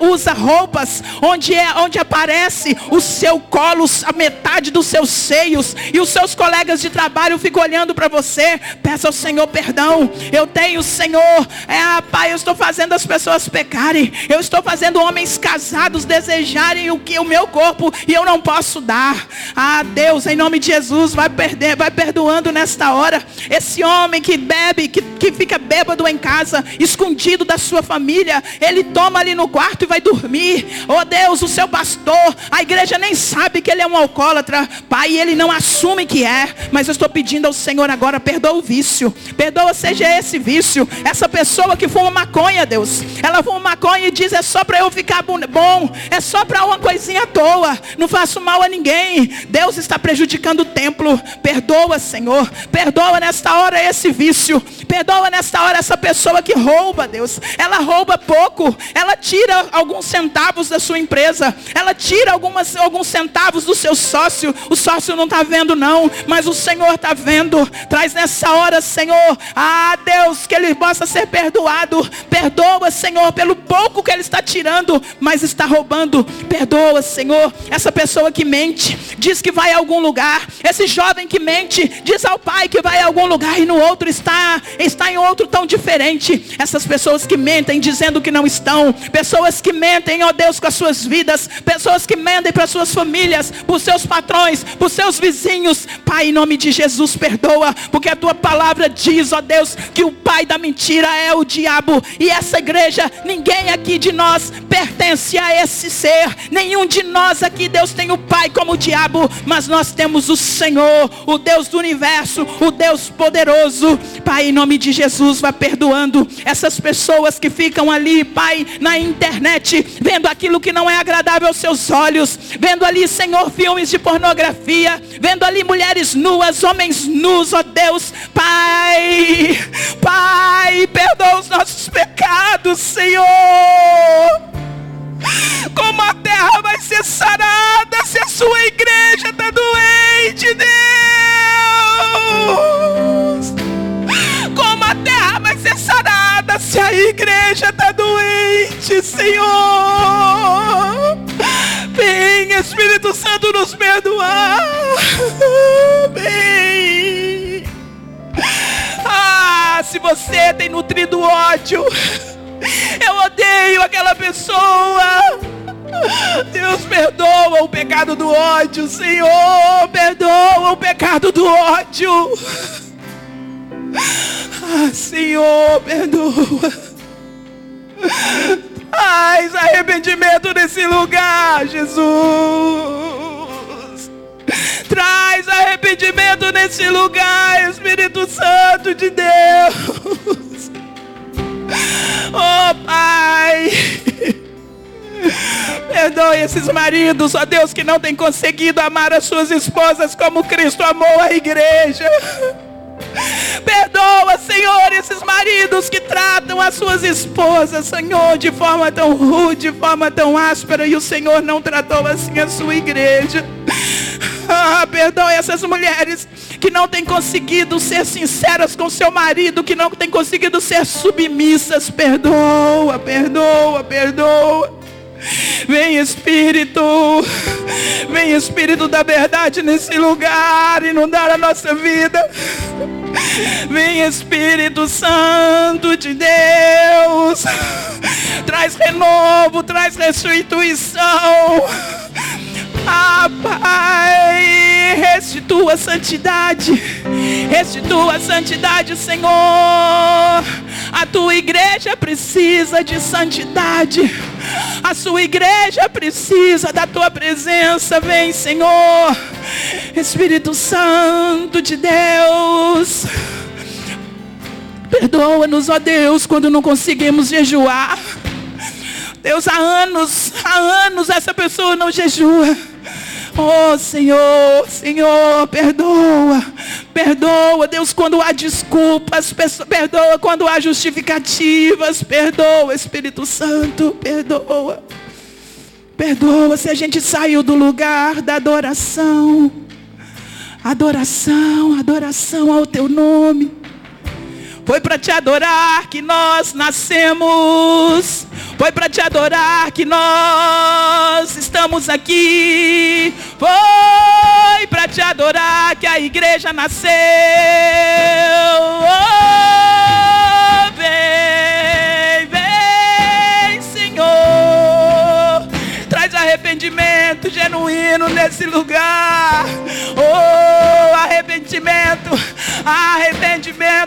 usa roupas onde, é, onde aparece o seu colo, a metade dos seus seios, e os seus colegas de trabalho ficam olhando para você, peça ao Senhor perdão. Eu tenho, Senhor, é, Pai, eu estou fazendo as pessoas pecarem. Eu estou fazendo homens casados desejarem o que o meu corpo e eu não posso dar. Ah, Deus, em nome de Jesus, vai perder, vai perdoando nesta hora. Esse homem que bebe, que, que fica bêbado em casa, escondido da sua família, ele toma ali no quarto e vai dormir. Oh Deus, o seu pastor, a igreja nem sabe que ele é um alcoólatra. Pai, ele não assume que é, mas eu estou pedindo ao Senhor agora, perdoa o vício. Perdoa seja esse vício. Essa pessoa que fuma maconha, Deus. Ela fuma maconha e diz, é só para eu ficar bom. É só para uma coisinha à toa. Não faço mal a ninguém. Deus está prejudicando o templo. Perdoa, Senhor. Perdoa nesta hora esse vício. Perdoa nesta hora essa pessoa que rouba, Deus. Ela rouba pouco. Ela tira alguns centavos da sua empresa. Ela tira algumas, alguns centavos do seu sócio. O sócio não está vendo, não. Mas o Senhor está vendo. Traz nessa hora, Senhor. Ah, Deus, que ele possa ser perdoado. Perdoa, Senhor, pelo pouco que ele está tirando, mas está roubando. Perdoa, Senhor, essa pessoa que mente, diz que vai a algum lugar. Esse jovem que mente, diz ao pai que vai a algum lugar e no outro está, está em outro tão diferente. Essas pessoas que mentem dizendo que não estão. Pessoas que mentem, ó Deus, com as suas vidas. Pessoas que mentem para suas famílias, para os seus patrões, para os seus vizinhos. Pai, em nome de Jesus, perdoa, porque a tua palavra diz, ó Deus, que o pai da mentira é o diabo diabo. E essa igreja, ninguém aqui de nós pertence a esse ser. Nenhum de nós aqui, Deus tem o Pai como o diabo, mas nós temos o Senhor, o Deus do universo, o Deus poderoso. Pai, em nome de Jesus, vá perdoando essas pessoas que ficam ali, Pai, na internet, vendo aquilo que não é agradável aos seus olhos, vendo ali, Senhor, filmes de pornografia, vendo ali mulheres nuas, homens nus, ó Deus, Pai, Pai, perdoa os nossos pecados, Senhor. Como a terra vai ser sarada se a sua igreja está doente, Deus. Como a terra vai ser sarada se a igreja está doente, Senhor. Vem, Espírito Santo, nos perdoar. Vem. Se você tem nutrido ódio, eu odeio aquela pessoa. Deus perdoa o pecado do ódio, Senhor, perdoa o pecado do ódio. Ah, Senhor, perdoa. Traz arrependimento nesse lugar, Jesus. Traz arrependimento nesse lugar, Espírito Santo de Deus. Oh, Pai. Perdoe esses maridos, ó Deus, que não têm conseguido amar as suas esposas como Cristo amou a igreja. Perdoa, Senhor, esses maridos que tratam as suas esposas, Senhor, de forma tão rude, de forma tão áspera, e o Senhor não tratou assim a sua igreja. Ah, essas mulheres que não têm conseguido ser sinceras com seu marido, que não têm conseguido ser submissas. Perdoa, perdoa, perdoa. Vem Espírito, vem Espírito da verdade nesse lugar, inundar a nossa vida. Vem Espírito Santo de Deus, traz renovo, traz restituição. Ah, Pai, restitua a santidade, restitua a santidade, Senhor. A tua igreja precisa de santidade. A sua igreja precisa da tua presença. Vem, Senhor. Espírito Santo de Deus. Perdoa-nos, ó Deus, quando não conseguimos jejuar. Deus, há anos, há anos essa pessoa não jejua. Oh Senhor, Senhor, perdoa, perdoa, Deus, quando há desculpas, perdoa quando há justificativas, perdoa, Espírito Santo, perdoa, perdoa se a gente saiu do lugar da adoração, adoração, adoração ao Teu nome. Foi para te adorar que nós nascemos. Foi para te adorar que nós estamos aqui. Foi para te adorar que a igreja nasceu. Oh, vem, vem, Senhor. Traz arrependimento genuíno nesse lugar. Oh, arrependimento, arrependimento,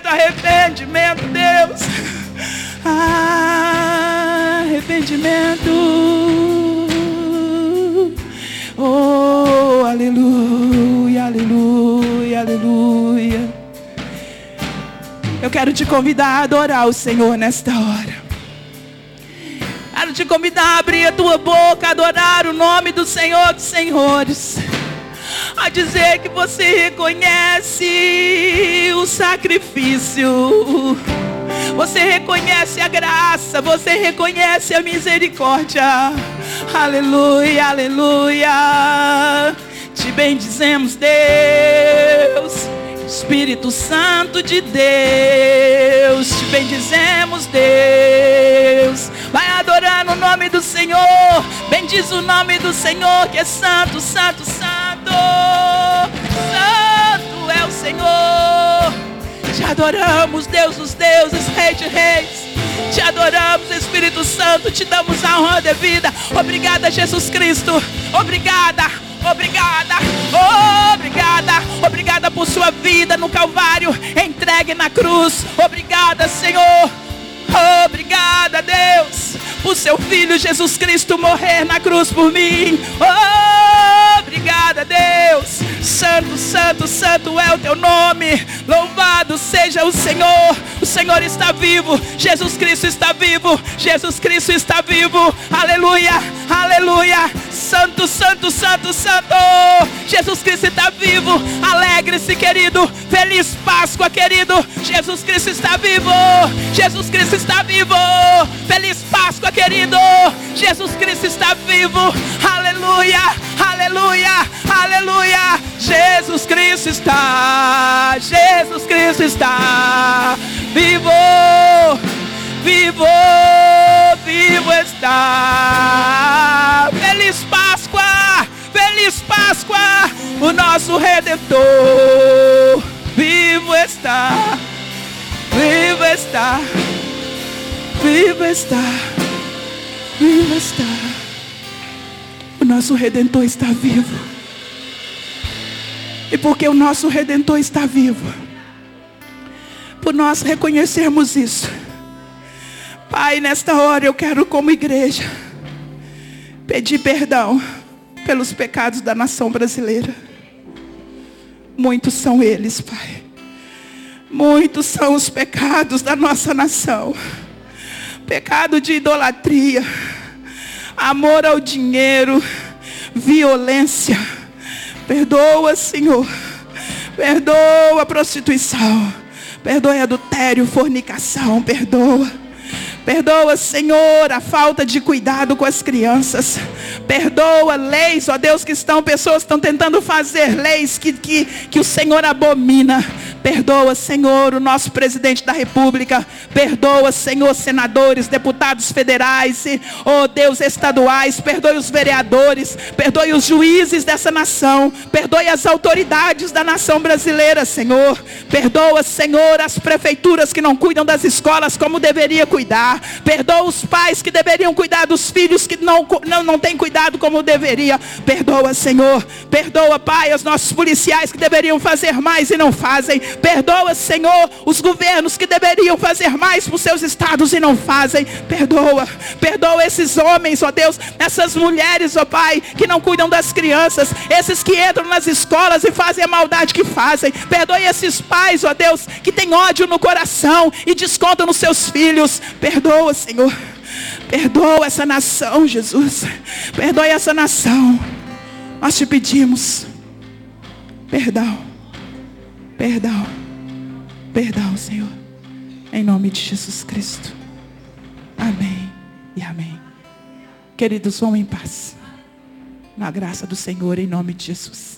arrependimento, Deus. Arrependimento. Oh, aleluia, aleluia, aleluia. Eu quero te convidar a adorar o Senhor nesta hora. Quero te convidar a abrir a tua boca, a adorar o nome do Senhor dos Senhores. A dizer que você reconhece o sacrifício você reconhece a graça, você reconhece a misericórdia. Aleluia, aleluia. Te bendizemos, Deus. Espírito Santo de Deus, te bendizemos, Deus. Vai adorando o nome do Senhor. Bendiz o nome do Senhor, que é santo, santo, santo. Santo é o Senhor. Te adoramos, Deus dos deuses, Rei de reis. Te adoramos, Espírito Santo. Te damos a honra devida. Obrigada, Jesus Cristo. Obrigada. Obrigada, obrigada, obrigada por sua vida no Calvário, entregue na cruz. Obrigada, Senhor. Obrigada, Deus, por seu filho Jesus Cristo morrer na cruz por mim. Obrigada, Deus. Santo, santo, santo é o teu nome. Louvado seja o Senhor. O Senhor está vivo. Jesus Cristo está vivo. Jesus Cristo está vivo. Aleluia, aleluia. Santo, santo, santo, santo. Jesus Cristo está vivo. Alegre-se, querido. Feliz Páscoa, querido. Jesus Cristo está vivo. Jesus Cristo está vivo. Feliz Páscoa, querido. Jesus Cristo está vivo. Aleluia, aleluia, aleluia. Jesus Cristo está. Jesus Cristo está vivo. Vivo, vivo está. Feliz Páscoa, feliz Páscoa, o nosso Redentor. Vivo está, vivo está, vivo está, vivo está. O nosso Redentor está vivo. E porque o nosso Redentor está vivo, por nós reconhecermos isso, Pai, nesta hora eu quero, como igreja, pedir perdão pelos pecados da nação brasileira. Muitos são eles, Pai. Muitos são os pecados da nossa nação. Pecado de idolatria, amor ao dinheiro, violência. Perdoa, Senhor. Perdoa a prostituição. Perdoa adultério, fornicação. Perdoa. Perdoa, Senhor, a falta de cuidado com as crianças. Perdoa leis, ó Deus, que estão, pessoas estão tentando fazer leis que, que, que o Senhor abomina. Perdoa, Senhor, o nosso presidente da República. Perdoa, Senhor, senadores, deputados federais, e, oh Deus, estaduais. Perdoe os vereadores. Perdoe os juízes dessa nação. Perdoe as autoridades da nação brasileira, Senhor. Perdoa, Senhor, as prefeituras que não cuidam das escolas como deveria cuidar. Perdoa os pais que deveriam cuidar dos filhos que não, não, não têm cuidado como deveria. Perdoa, Senhor. Perdoa, Pai, os nossos policiais que deveriam fazer mais e não fazem. Perdoa, Senhor, os governos que deveriam fazer mais os seus estados e não fazem. Perdoa. Perdoa esses homens, ó Deus, essas mulheres, ó Pai, que não cuidam das crianças, esses que entram nas escolas e fazem a maldade que fazem. Perdoe esses pais, ó Deus, que têm ódio no coração e descontam nos seus filhos. Perdoa, Senhor. Perdoa essa nação, Jesus. Perdoe essa nação. Nós te pedimos perdão. Perdão. Perdão, Senhor. Em nome de Jesus Cristo. Amém e amém. Queridos, vão em paz. Na graça do Senhor, em nome de Jesus.